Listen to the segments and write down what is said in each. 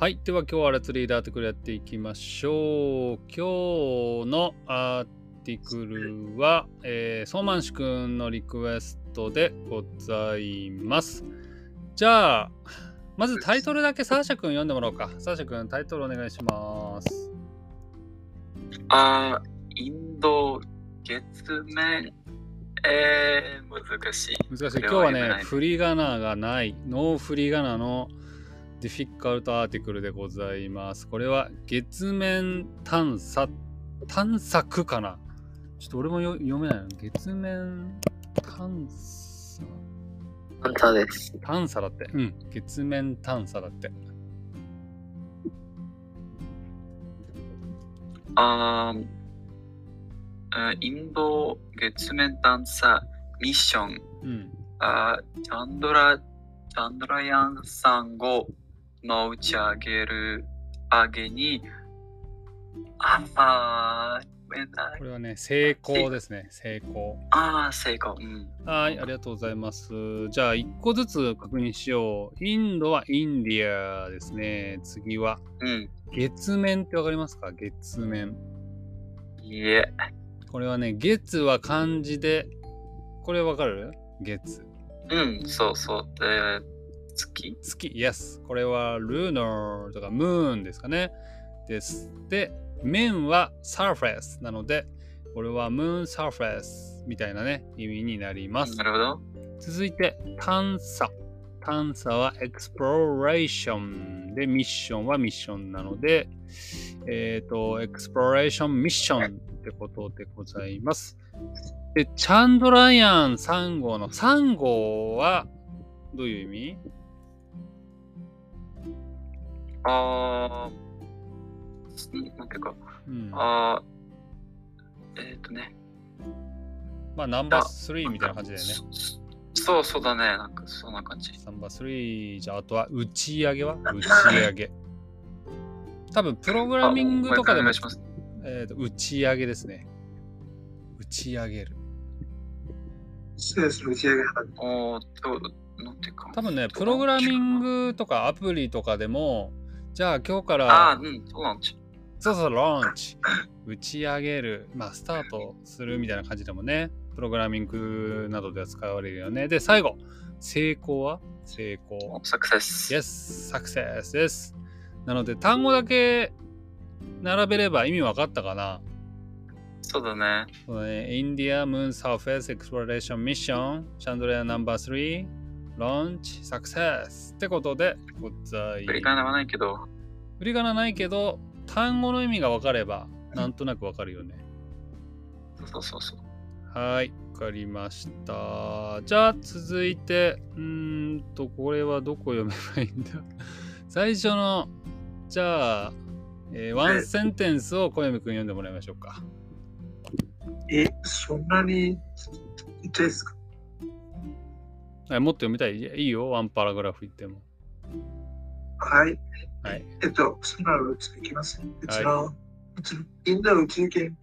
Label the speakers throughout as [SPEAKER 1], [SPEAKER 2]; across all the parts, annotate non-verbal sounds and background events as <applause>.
[SPEAKER 1] はい。では今日はレッツリードアーティクルやっていきましょう。今日のアーティクルは、えー、ソーマンシ君のリクエストでございます。じゃあ、まずタイトルだけサーシャ君読んでもらおうか。サーシャ君、タイトルお願いします。
[SPEAKER 2] あー、インド月面、えー、難しい。
[SPEAKER 1] 難しい。今日はね、振り仮名がない、ノー振り仮名のディフィカルトアーティクルでございます。これは月面探査、探索かなちょっと俺もよ読めないの。月面探査、
[SPEAKER 2] あんたです。
[SPEAKER 1] 探査だって。うん。月面探査だって。
[SPEAKER 2] あー、あインド月面探査ミッション、
[SPEAKER 1] うん。
[SPEAKER 2] あーチャンドラ、チャンドラヤン3号の打ち上げる上げに、ああ
[SPEAKER 1] これはね、成功ですね。成功。
[SPEAKER 2] あー、成功。うん。
[SPEAKER 1] はい、ありがとうございます。じゃあ、一個ずつ確認しよう。インドはインディアですね。次は
[SPEAKER 2] うん。
[SPEAKER 1] 月面ってわかりますか？月面。
[SPEAKER 2] いえ。
[SPEAKER 1] これはね、月は漢字で、これわかる？月。
[SPEAKER 2] うん、そうそう。で、月？
[SPEAKER 1] 月、Yes。これはルーナーとかムーンですかね。です。で、面は surface なので、これはムーン surface みたいなね、意味になります。
[SPEAKER 2] なるほど。
[SPEAKER 1] 続いて探査探査は exploration でミッションはミッションなのでえっ、と exploration ミッションってことでございますでチャンドラヤン3号の3号はどういう意味？
[SPEAKER 2] あー、なんていうか、
[SPEAKER 1] うん、
[SPEAKER 2] あー、えっ、とね。
[SPEAKER 1] まあナンバー3みたいな感じだよね
[SPEAKER 2] そそうそうだね。なんかそんな感じ。
[SPEAKER 1] ナンバー3じゃああとは打ち上げは？<laughs> 打ち上げ多分プログラミングとかでも。えーと打ち上げですね。打ち上げる。
[SPEAKER 3] そうです、打ち上げな
[SPEAKER 2] おーと、なんていうか。
[SPEAKER 1] 多分ね、プログラミングとかアプリとかでも、じゃあ今日か
[SPEAKER 2] あ
[SPEAKER 1] ら、
[SPEAKER 2] あ、うん、そうなんです。
[SPEAKER 1] そうそう、ローンチ、<laughs> 打ち上げる、まあ、スタートするみたいな感じでもね、プログラミングなどでは使われるよね。で、最後、成功は？成功。
[SPEAKER 2] サクセス。
[SPEAKER 1] Yes, success です。なので、単語だけ並べれば意味わかったかな
[SPEAKER 2] そうだね。
[SPEAKER 1] そうだね、インディア・ムーン・サーフェス・エクスプロレーション・ミッション、シャンドレア・ナンバー3、ローンチ・サクセスってことでござい
[SPEAKER 2] 振り返らないけど、
[SPEAKER 1] 振り仮名ないけど、単語の意味が分かれば、なんとなく分かるよね。
[SPEAKER 2] そうそうそう。
[SPEAKER 1] はい、分かりました。じゃあ続いて、うーんと、これはどこ読めばいいんだ？<laughs> 最初の、じゃあ、えーワンセンテンスを小読くん読んでもらいましょうか。
[SPEAKER 3] え、そんなにですか？
[SPEAKER 1] えもっと読みたい？いいよ、ワンパラグラフ言っても。
[SPEAKER 3] はい。
[SPEAKER 1] はい。
[SPEAKER 3] えっと、そのうちいきます。うちの、うちのインド宇宙研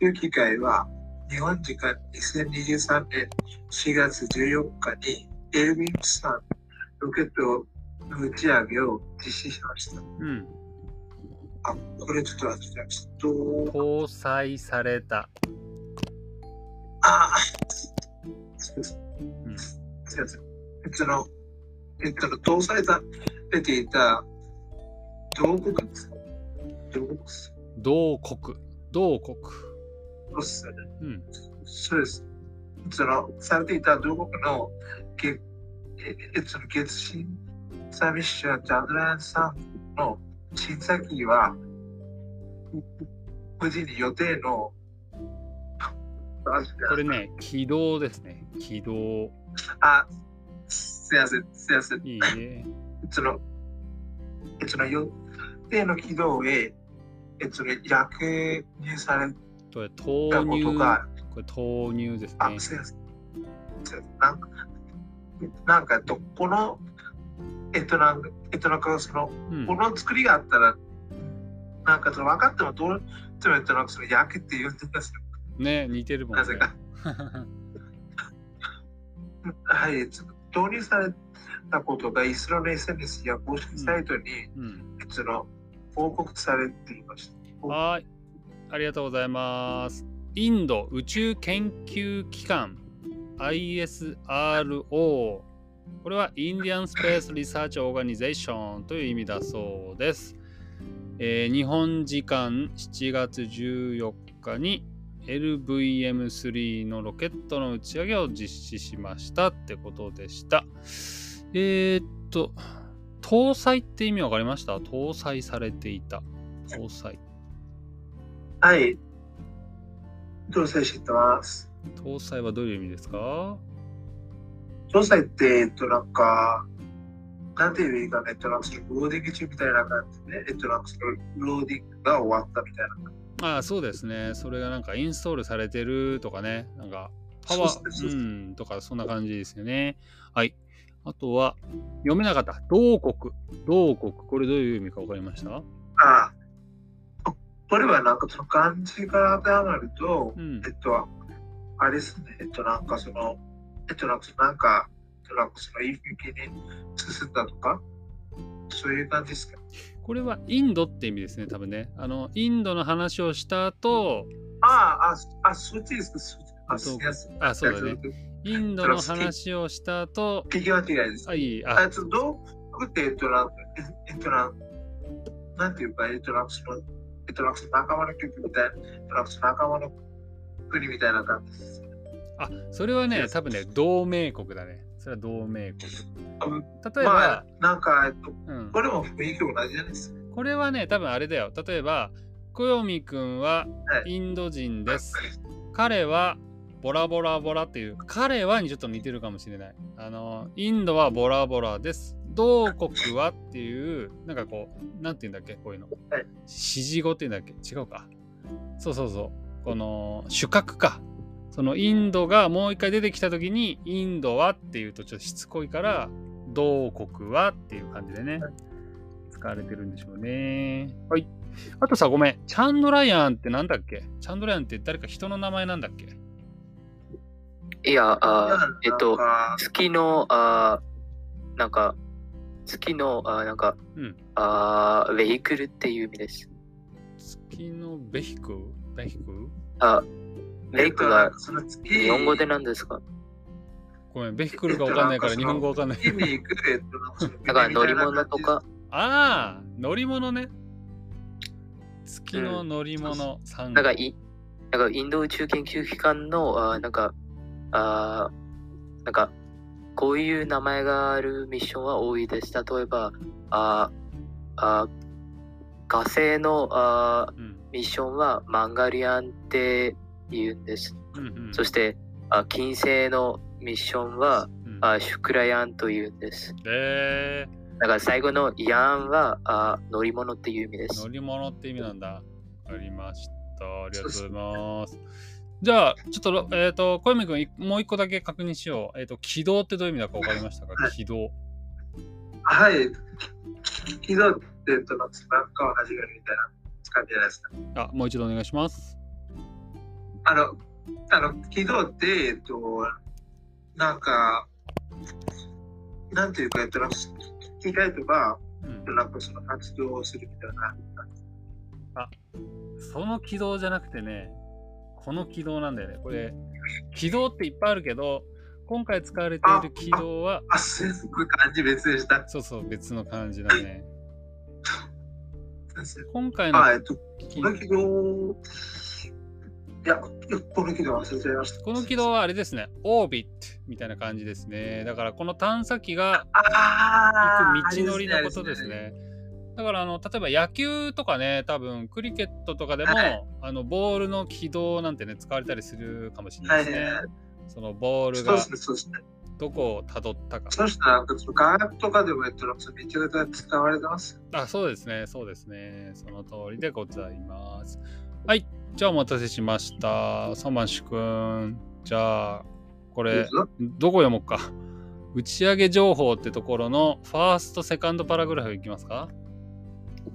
[SPEAKER 3] 究機会は、日本時間2023年4月14日にエルビンさんロケットの打ち上げを実施しました。
[SPEAKER 1] うん。
[SPEAKER 3] あ、これちょっと忘れてまし
[SPEAKER 1] 搭載された。
[SPEAKER 3] あ、そうです。
[SPEAKER 1] うん
[SPEAKER 3] すいません。えっとの、えっとの、搭載されていた同国。同国。
[SPEAKER 1] 同国。同国。
[SPEAKER 3] そうです
[SPEAKER 1] うん。
[SPEAKER 3] そうです。その、されていた同国の月、ええっと、月審査ミッション、ジャンドラヤンさんの審査機は、無事に予定の、
[SPEAKER 1] これね、軌道ですね。軌道。
[SPEAKER 3] あ、すいません、すいません。
[SPEAKER 1] いいね。
[SPEAKER 3] その、えその予定の軌道へ、えその役入され
[SPEAKER 1] これ
[SPEAKER 3] た
[SPEAKER 1] 投入。
[SPEAKER 3] が、
[SPEAKER 1] これ投入です
[SPEAKER 3] あ、
[SPEAKER 1] ね。
[SPEAKER 3] すいません。すいませんなんか、なんか、とこの、えっと、なんか、えっと、なんか、その、
[SPEAKER 1] うん
[SPEAKER 3] この作りがあったら、なんか、その分かっても、どうえっと、なんか、その、役って言うんですよ。
[SPEAKER 1] ね、似てるもんね
[SPEAKER 3] なぜ。か。<laughs> はい、えっと導入されたことがイスラム SNS や公式サイトに、
[SPEAKER 1] うん。
[SPEAKER 3] その報告されていました。
[SPEAKER 1] はい。ありがとうございます。インド宇宙研究機関 ISRO。これはインディアンスペースリサーチオーガニゼーションという意味だそうです。えー日本時間7月14日に LVM3 のロケットの打ち上げを実施しましたってことでした。えーっと、搭載って意味わかりました？搭載されていた。搭載。
[SPEAKER 3] はい。搭載してます。
[SPEAKER 1] 搭載はどういう意味ですか？
[SPEAKER 3] 搭載って、えっと、なんか、なんていう意味かね、えっと、なんかローディング中みたいな感じでね、えっと、なんかローディングが終わったみたいな。
[SPEAKER 1] ああ、そうですね。それがなんかインストールされてるとかね。なんかパワー、うん、とかそんな感じですよね。はい。あとは、読めなかった。同国。同国。これどういう意味か分かりました？
[SPEAKER 3] ああ。これはなんかその漢字が当てはまると、
[SPEAKER 1] うん
[SPEAKER 3] えっと、あれですね、えっと、なんかその、えっと、なんかなんかその、いい向きに進んだとか、そういう感じですか？
[SPEAKER 1] これはインドって意味ですね、多分ね。あの、インドの話をした後、
[SPEAKER 3] ああ、あ、あ、そっちですか、そっち。あ、
[SPEAKER 1] そうだね。インドの話をした後、
[SPEAKER 3] 聞き間違いです。
[SPEAKER 1] あ、いい。
[SPEAKER 3] あ、
[SPEAKER 1] あ、
[SPEAKER 3] ちょっと、どうって、えっと、なんか、えっと、なんていうか、えっと、なんかその、えっと、なんかその仲間の曲みたいな、えっと、なんかその仲間の国みたいな感じです。
[SPEAKER 1] あそれはね、多分ね、同盟国だね。それは同盟国。
[SPEAKER 3] うん
[SPEAKER 1] 例えば、
[SPEAKER 3] まあ、なんか、えっと、
[SPEAKER 1] うん、
[SPEAKER 3] これも雰囲気同じじゃないですか。
[SPEAKER 1] これはね、多分あれだよ。例えば、小読くんは
[SPEAKER 3] はい
[SPEAKER 1] インド人です。彼はボラボラボラっていう、彼はにちょっと似てるかもしれない。あの、インドはボラボラです。同国はっていう、なんかこう、なんて言うんだっけ、こういうの。
[SPEAKER 3] はい
[SPEAKER 1] 指示語って言うんだっけ？違うか。そうそうそう。この、主格か。そのインドがもう一回出てきた時に、インドはっていうとちょっとしつこいから、同国はっていう感じでね、使われてるんでしょうね。はい。あとさ、ごめん。チャンドラヤンってなんだっけ？チャンドラヤンって誰か人の名前なんだっけ？
[SPEAKER 2] いや、あえっと、月の、あなんか、月の、あなんか、
[SPEAKER 1] うん
[SPEAKER 2] あウェイクルっていう意味です。
[SPEAKER 1] 月のベヒクベヒク
[SPEAKER 2] あ、ウェイクが
[SPEAKER 3] その月
[SPEAKER 2] 日本語で何ですか？
[SPEAKER 1] ごめん、ベヒクルがわかんないから日本語わかんない。
[SPEAKER 2] だから乗り物とか、
[SPEAKER 1] ああ、乗り物ね。月の乗り物さん。
[SPEAKER 2] なんかい、なんかインド宇宙研究機関の、あなんか、あなんか、こういう名前があるミッションは多いです。例えば、ああ火星のあ
[SPEAKER 1] うん
[SPEAKER 2] ミッションはマンガリアンって言うんです。
[SPEAKER 1] うんうん
[SPEAKER 2] そして、あ金星のミッションは
[SPEAKER 1] うん
[SPEAKER 2] あシュクラヤンと言うんです。
[SPEAKER 1] え
[SPEAKER 2] だから最後のヤンはあ乗り物っていう意味で
[SPEAKER 1] ー、
[SPEAKER 2] す
[SPEAKER 1] 乗。り物って意味なんだ。わかりました。ありがとうございます。じゃあ、ちょっと、えっ、と、小泉君、いもう一個だけ確認しよう。えっ、と、軌道ってどういう意味だか分かりましたか、
[SPEAKER 3] はい
[SPEAKER 1] 軌道。
[SPEAKER 3] はい。軌道って、えっと、なんか川始まるみたいな感じじゃないですか。
[SPEAKER 1] あ、もう一度お願いします。
[SPEAKER 3] あの、あの、軌道って、えっと、なんか、なんていうか、えっと、機械とか、
[SPEAKER 1] うん、
[SPEAKER 3] なんかその活動をするみたいな。
[SPEAKER 1] その軌道じゃなくてね、この軌道なんだよね。これ、軌道っていっぱいあるけど、今回使われている軌道は、
[SPEAKER 3] あ、すごい感じ別でした。
[SPEAKER 1] そうそう、別の感じだね。<laughs> 今回の
[SPEAKER 3] あ、えっと、
[SPEAKER 1] 軌
[SPEAKER 3] この軌道、いや、この軌道忘れちゃいました。
[SPEAKER 1] この軌道はあれですね、オービットみたいな感じですね。だからこの探査機が
[SPEAKER 3] あ
[SPEAKER 1] 行く道のりのことです。ね。だからあの例えば野球とかね、多分クリケットとかでも、
[SPEAKER 3] はい
[SPEAKER 1] あのボールの軌道なんてね、使われたりするかもしれな
[SPEAKER 3] はいい
[SPEAKER 1] ですね。
[SPEAKER 3] はいはい。
[SPEAKER 1] そのボールが。どこをたどったか。
[SPEAKER 3] そしたら、科学とかでも、えっと、なんかめちゃくちゃ使われてます。
[SPEAKER 1] あ、そうですね、そうですね。その通りでございます。はい、じゃあお待たせしました。サマンシュ君。じゃあ、これどこ読もうか。打ち上げ情報ってところのファースト、セカンドパラグラフいきますか？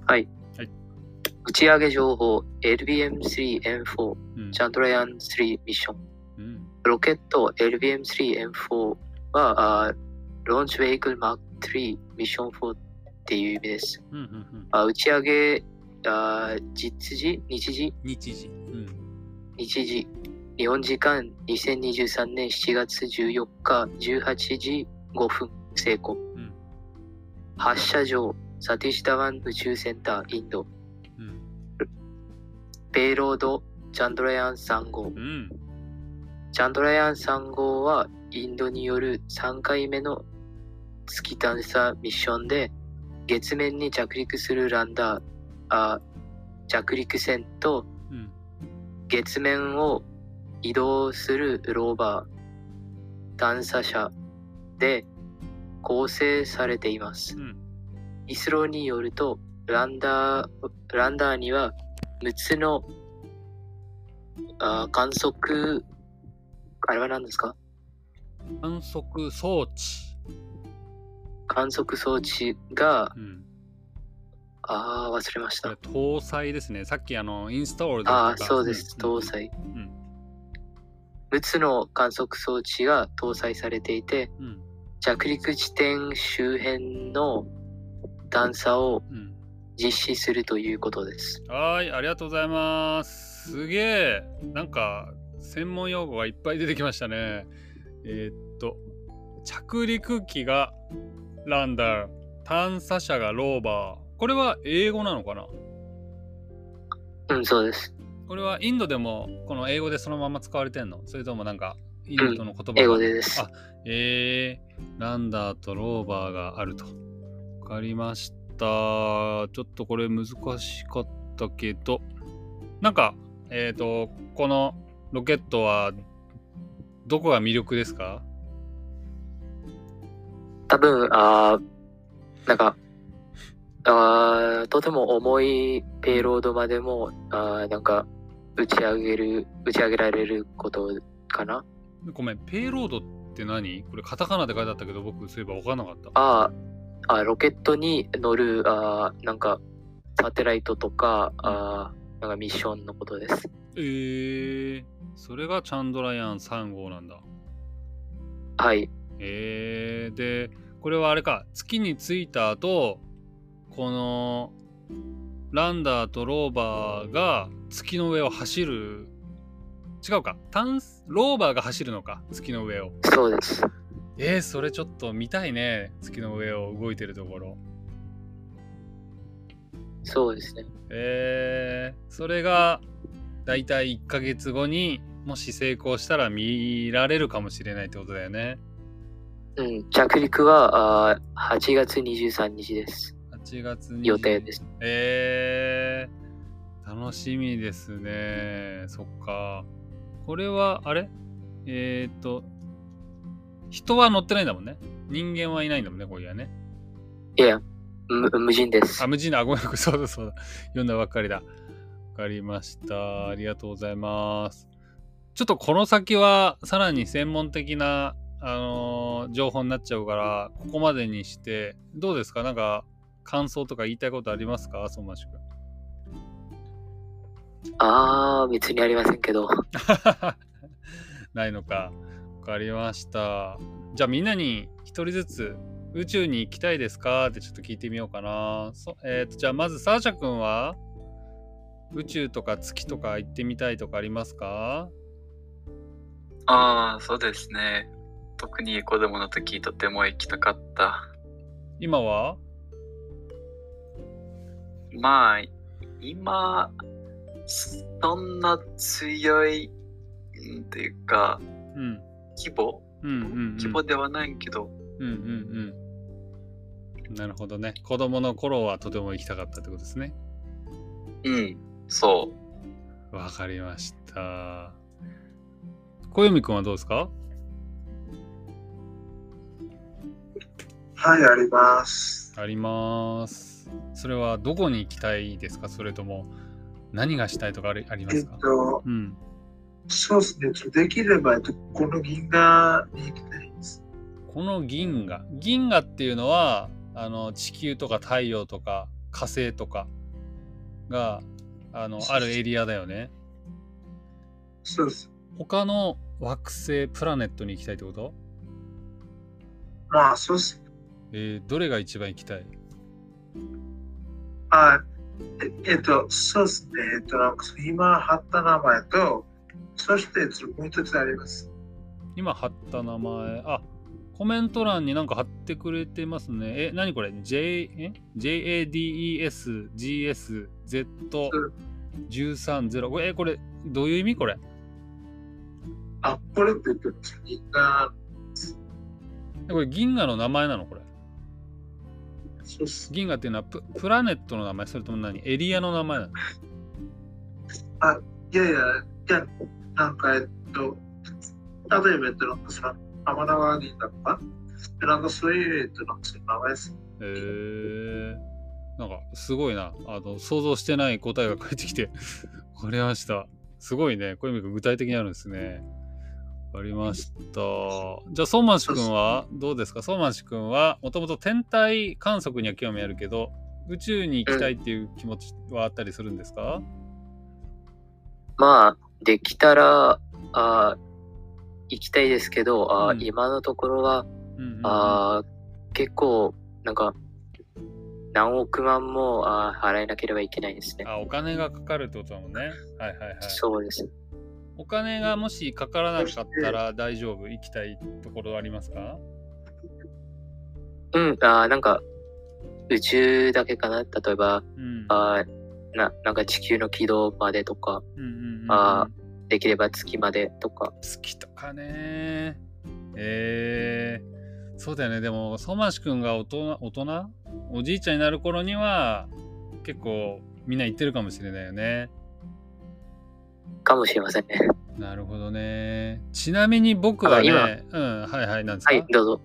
[SPEAKER 2] 打ち上げ情報 LBM3M4
[SPEAKER 1] うん。
[SPEAKER 2] チャンドラヤン3ミッション。
[SPEAKER 1] うん。
[SPEAKER 2] ロケット LBM3M4 はあローンチベイクルマーク3ミッション4っていう意味です。
[SPEAKER 1] うんうんうん。
[SPEAKER 2] あ打ち上げ、あ実時、日時、
[SPEAKER 1] 日時。うん。
[SPEAKER 2] 日時、日本時間2023年7月14日18時5分成功。
[SPEAKER 1] ん
[SPEAKER 2] 発射場、サティシタワン宇宙センター、インド。
[SPEAKER 1] うん。
[SPEAKER 2] ペイロード、チャンドラヤン3号。
[SPEAKER 1] うん。
[SPEAKER 2] チャンドラヤン3号はインドによる3回目の月探査ミッションで月面に着陸するランダーあ着陸船と
[SPEAKER 1] うん。
[SPEAKER 2] 月面を移動するローバー探査車で構成されています。
[SPEAKER 1] うん。
[SPEAKER 2] イスローによるとランダーランダーには6つのあ観測あれは何ですか？
[SPEAKER 1] 観測装置。
[SPEAKER 2] 観測装置が、
[SPEAKER 1] うん。
[SPEAKER 2] ああ、忘れました
[SPEAKER 1] これ。搭載ですね。さっきあの、インストールで
[SPEAKER 2] ああ、そうです、
[SPEAKER 1] ん
[SPEAKER 2] 搭載。
[SPEAKER 1] うん。
[SPEAKER 2] 6つの観測装置が搭載されていて、
[SPEAKER 1] うん。
[SPEAKER 2] 着陸地点周辺の探査を
[SPEAKER 1] うん。
[SPEAKER 2] 実施するということです。
[SPEAKER 1] はーい、ありがとうございます。すげえ。なんか、専門用語がいっぱい出てきましたね。えーっと、着陸機がランダー、探査車がローバー。これは英語なのかな？
[SPEAKER 2] うん、そうです。
[SPEAKER 1] これはインドでもこの英語でそのまま使われてんの？それともなんかインドの言葉が？
[SPEAKER 2] 英語でです。
[SPEAKER 1] あえー、ランダーとローバーがあると。わかりました。ちょっとこれ難しかったけど、なんか、えっ、と、このロケットはどこが魅力ですか？
[SPEAKER 2] 多分、あーなんか、あーとても重いペイロードまでも、あーなんか、打ち上げる、打ち上げられることかな？
[SPEAKER 1] ごめん、ペイロードって何？これカタカナで書いてあったけど、僕そういえば分からなかった。
[SPEAKER 2] あーあ、ロケットに乗る、あーなんか、サテライトとか、あーなんかミッションのことです。
[SPEAKER 1] えー、それがチャンドラヤン3号なんだ。
[SPEAKER 2] はい。
[SPEAKER 1] えー、で、これはあれか、月に着いた後、このランダーとローバーが月の上を走る。違うか、探ローバーが走るのか、月の上を。
[SPEAKER 2] そうです。
[SPEAKER 1] えー、それちょっと見たいね、月の上を動いてるところ。
[SPEAKER 2] そうですね。
[SPEAKER 1] えー、それがだいたい1ヶ月後にもし成功したら見られるかもしれないってことだよね。
[SPEAKER 2] うん、着陸はあー8月23日です。
[SPEAKER 1] 8月に
[SPEAKER 2] 予定です。
[SPEAKER 1] えー、楽しみですね。そっか。これは、あれ？えっ、と、人は乗ってないんだもんね。人間はいないんだもんね、これはね。
[SPEAKER 2] いや、無無人です
[SPEAKER 1] あ、。無人だ。あ、ごめん、<laughs> そうだそうだ。読んだばっかりだ。わかりました。ありがとうございます。ちょっとこの先はさらに専門的な、あのー情報になっちゃうから、ここまでにして、どうですか？なんか、感想とか言いたいことありますか？相馬市君。
[SPEAKER 2] ああ、別にありませんけど。<laughs>
[SPEAKER 1] ないのか。わかりました。じゃあみんなに一人ずつ宇宙に行きたいですか？ってちょっと聞いてみようかな。そえーとじゃあまずサーシャ君は？宇宙とか月とか行ってみたいとかありますか？
[SPEAKER 4] ああ、そうですね。特に子供の時とても行きたかった。
[SPEAKER 1] 今は？
[SPEAKER 4] まあ、今、そんな強い、んっていうか、
[SPEAKER 1] うん。
[SPEAKER 4] 規模？
[SPEAKER 1] うんうん、うん。
[SPEAKER 4] 規模ではないけど、
[SPEAKER 1] うんうんうん。なるほどね。子供の頃はとても行きたかったってことですね。
[SPEAKER 4] うん、そう。
[SPEAKER 1] わかりました。小読君はどうですか？
[SPEAKER 3] はい、あります。
[SPEAKER 1] あります。それはどこに行きたいですか？それとも何がしたいとかありありま
[SPEAKER 3] えっ
[SPEAKER 1] すか、
[SPEAKER 3] と、
[SPEAKER 1] うん。
[SPEAKER 3] そうですね。できれば、えっとこの銀河に行きたいです。
[SPEAKER 1] この銀河？銀河っていうのは、あの、地球とか太陽とか火星とかが、あの、あるエリアだよね。
[SPEAKER 3] そうです。
[SPEAKER 1] 他の惑星、プラネットに行きたいってこと？
[SPEAKER 3] まあ、そうっす。
[SPEAKER 1] えーどれが一番行きたい？
[SPEAKER 3] あ、ええっと、そうっすね。えっと、なんか今貼った名前と、そしてもう一つあります。
[SPEAKER 1] 今貼った名前、あ、コメント欄になんか貼ってくれてますね。え、何これ ?J、え ?JADES、GS、Z130。これ、え、これ、どういう意味これ？
[SPEAKER 3] あ、これって言ってます。みんな、
[SPEAKER 1] えこれ銀河の名前なのこれ？銀河っていうのはププラネットの名前それとも何？エリアの名前なの？
[SPEAKER 3] いやいや、いや、なんか、えっと、例えば、えっと、なんかその、天の川にとか、なんか？そういう、えっと、なんかそういう名前です。
[SPEAKER 1] へえなんかすごいな。あの、想像してない答えが返ってきて、わかりました。すごいね。こういう意味が具体的にあるんですね。わかりました。じゃあ、ソーマンシ君はどうですか？ソーマンシ君はもともと天体観測には興味あるけど、宇宙に行きたいっていう気持ちはあったりするんですか、
[SPEAKER 2] まあ、できたら、あー行きたいですけど、あー
[SPEAKER 1] うん
[SPEAKER 2] 今のところは、
[SPEAKER 1] うんうんうん
[SPEAKER 2] あー結構、なんか、何億万もあー払えなければいけないですね。
[SPEAKER 1] あ、お金がかかるってことだもんね。はいはいはい。
[SPEAKER 2] そうです。
[SPEAKER 1] お金がもしかからなかったら大丈夫？行きたいところありますか？
[SPEAKER 2] うん、あーなんか、宇宙だけかな？例えば、
[SPEAKER 1] うん。
[SPEAKER 2] あーななんか地球の軌道までとか、
[SPEAKER 1] うんうんうんうん
[SPEAKER 2] あできれば月までとか。
[SPEAKER 1] 月とかね。えー、そうだよね。でも、相馬市くんが大人、大人？おじいちゃんになる頃には、結構みんな行ってるかもしれないよね。
[SPEAKER 2] かもしれませんね。
[SPEAKER 1] なるほどね。ちなみに僕はね、うん、はいはい、なんですか、
[SPEAKER 2] はい、どうぞ。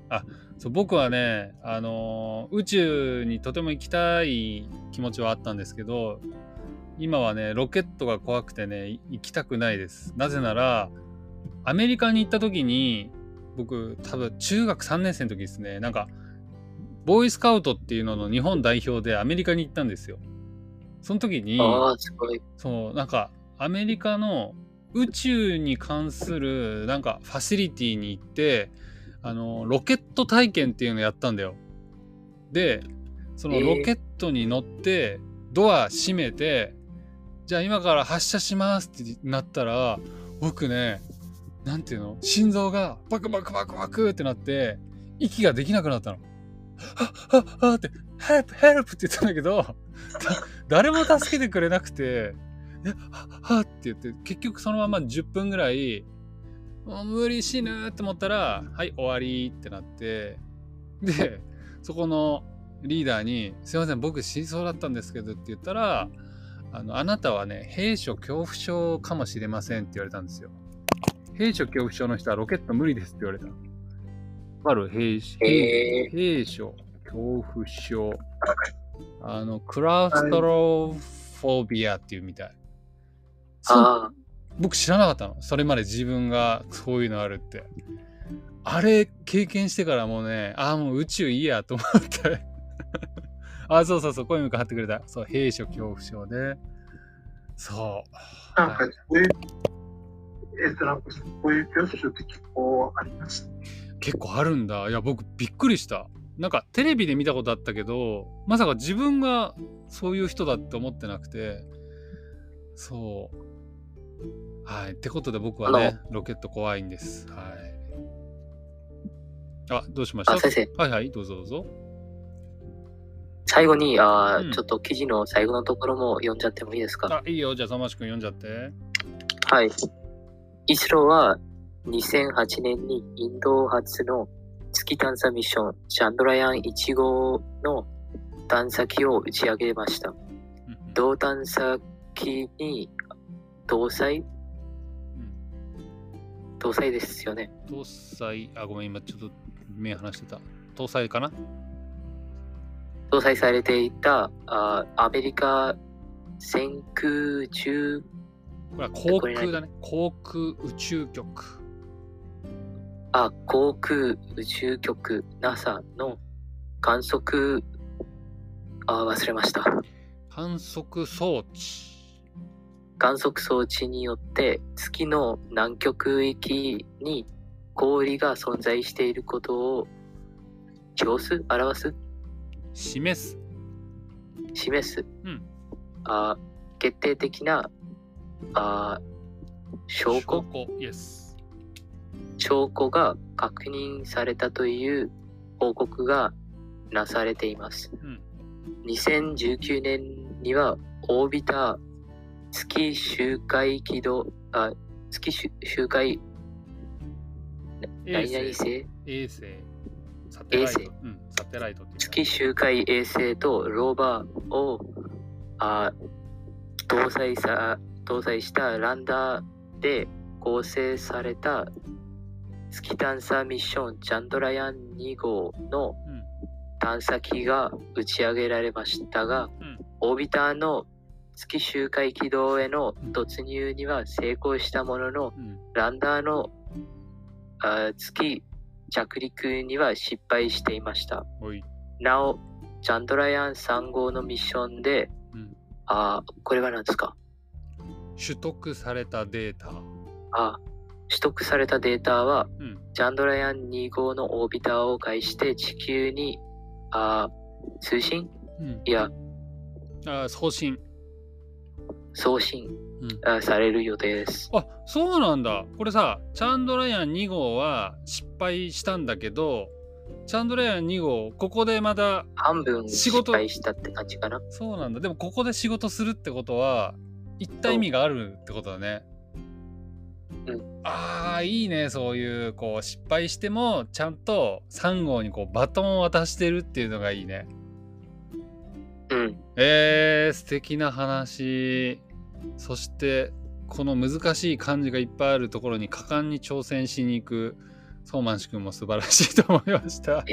[SPEAKER 1] そう僕はね、あのー宇宙にとても行きたい気持ちはあったんですけど、今はね、ロケットが怖くてね、い行きたくないです。なぜなら、アメリカに行った時に、僕、多分中学3年生の時ですね、なんか、ボーイスカウトっていうのの日本代表でアメリカに行ったんですよ。その時に、
[SPEAKER 2] ああ、すごい。
[SPEAKER 1] そう、なんか、アメリカの宇宙に関する、なんか、ファシリティに行って、あの、ロケット体験っていうのやったんだよ。で、その
[SPEAKER 2] えー
[SPEAKER 1] ロケットに乗って、ドア閉めて、じゃあ今から発射しますってなったら、僕ね、なんていうの心臓がバクバクバクバクってなって、息ができなくなったの。はっはっはって、ヘルプヘルプって言ったんだけど、だ <laughs> 誰も助けてくれなくて、え、ははって言って、結局そのまま10分ぐらい、もう無理死ぬって思ったら、はい、終わりってなって、で、そこのリーダーに、すいません、僕死にそうだったんですけどって言ったら、あの、あなたはね、兵所恐怖症かもしれませんって言われたんですよ。兵所恐怖症の人はロケット無理ですって言われた。わかる？兵兵所恐怖症。あの、クラウストロフォビアっていうみたい。そう
[SPEAKER 2] あ
[SPEAKER 1] 僕知らなかったの。それまで自分がそういうのあるって。あれ経験してからもうね、ああ、もう宇宙いいやと思って。<laughs> あ、そうそうそう、声向かってくれた。そう、兵所恐怖症で。そう。
[SPEAKER 3] なんか
[SPEAKER 1] はい、
[SPEAKER 3] こういう、えっと、なんか、こういう教師って結構あります？
[SPEAKER 1] 結構あるんだ。いや、僕びっくりした。なんかテレビで見たことあったけど、まさか自分がそういう人だって思ってなくて、そう。はい。ってことで僕はね、ロケット怖いんです。はい。あ、どうしました？
[SPEAKER 2] あ、先生、
[SPEAKER 1] はいはい、どうぞどうぞ。
[SPEAKER 2] 最後に、あー
[SPEAKER 1] うん
[SPEAKER 2] ちょっと記事の最後のところも読んじゃってもいいですか？
[SPEAKER 1] あ、いいよ。じゃあ、さましくん読んじゃって。
[SPEAKER 2] はい。イスローは2008年にインド初の月探査ミッション、チャンドラヤン1号の探査機を打ち上げました。同探査機に搭載
[SPEAKER 1] うん
[SPEAKER 2] 搭載ですよね。
[SPEAKER 1] 搭載、あ、ごめん、今ちょっと目離してた。搭載かな？
[SPEAKER 2] 搭載されていたあアメリカ先空中？
[SPEAKER 1] これは航空だね。航空宇宙局。
[SPEAKER 2] あ航空宇宙局 NASA の観測？あ忘れました。
[SPEAKER 1] 観測装置。
[SPEAKER 2] 観測装置によって月の南極域に氷が存在していることを表す表す？
[SPEAKER 1] 示す。
[SPEAKER 2] 示す、
[SPEAKER 1] うん
[SPEAKER 2] あ決定的なあ証拠？
[SPEAKER 1] 証拠。Yes。
[SPEAKER 2] 証拠が確認されたという報告がなされています。
[SPEAKER 1] うん
[SPEAKER 2] 2019年にはオービター月周回軌道あ月周周回
[SPEAKER 1] 衛
[SPEAKER 2] 何々
[SPEAKER 1] 星？
[SPEAKER 2] 星
[SPEAKER 1] 衛星。サテライト
[SPEAKER 2] 衛。
[SPEAKER 1] うん、サテライトっていう
[SPEAKER 2] 月周回衛星とローバーをあ搭載さ搭載したランダーで構成された月探査ミッションチャンドラヤン2号の
[SPEAKER 1] うん
[SPEAKER 2] 探査機が打ち上げられましたが、
[SPEAKER 1] うん
[SPEAKER 2] オービターの月周回軌道への突入には成功したものの、
[SPEAKER 1] うん。
[SPEAKER 2] ランダーのあ月着陸には失敗していました。なお、チャンドラヤン3号のミッションで、
[SPEAKER 1] うん
[SPEAKER 2] あーこれは何ですか？
[SPEAKER 1] 取得されたデータ。
[SPEAKER 2] あ取得されたデータは、
[SPEAKER 1] うん。
[SPEAKER 2] チャンドラヤン2号のオービターを介して地球にあ通信？
[SPEAKER 1] うん。
[SPEAKER 2] いや
[SPEAKER 1] あ、送信。
[SPEAKER 2] 送信、
[SPEAKER 1] うん。
[SPEAKER 2] あされる予定です。
[SPEAKER 1] あそうなんだ。これさチャンドラヤン2号は失敗したんだけどチャンドラヤン2号ここでまた
[SPEAKER 2] 半分
[SPEAKER 1] 仕事
[SPEAKER 2] 失敗したって感じかな。
[SPEAKER 1] そうなんだ。でもここで仕事するってことは一体意味があるってことだね。
[SPEAKER 2] うん。
[SPEAKER 1] あーいいね。そういうこう失敗してもちゃんと3号にこうバトンを渡してるっていうのがいいね
[SPEAKER 2] うん。
[SPEAKER 1] えー、素敵な話そしてこの難しい漢字がいっぱいあるところに果敢に挑戦しに行くソーマン氏くんも素晴らしいと思いました。<laughs> は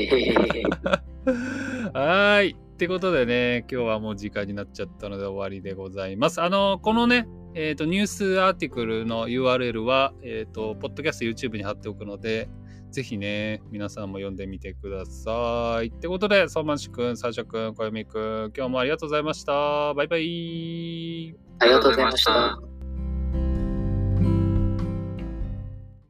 [SPEAKER 1] ーい。ってことでね、今日はもう時間になっちゃったので終わりでございます。あの、このね、えっ、と、ニュースアーティクルの URL は、えっ、と、ポッドキャスト YouTube に貼っておくので、ぜひね、皆さんも読んでみてください。ってことで、相馬市くん、サーシャくん、小読くん、今日もありがとうございました。バイバイ。
[SPEAKER 2] ありがとうございました。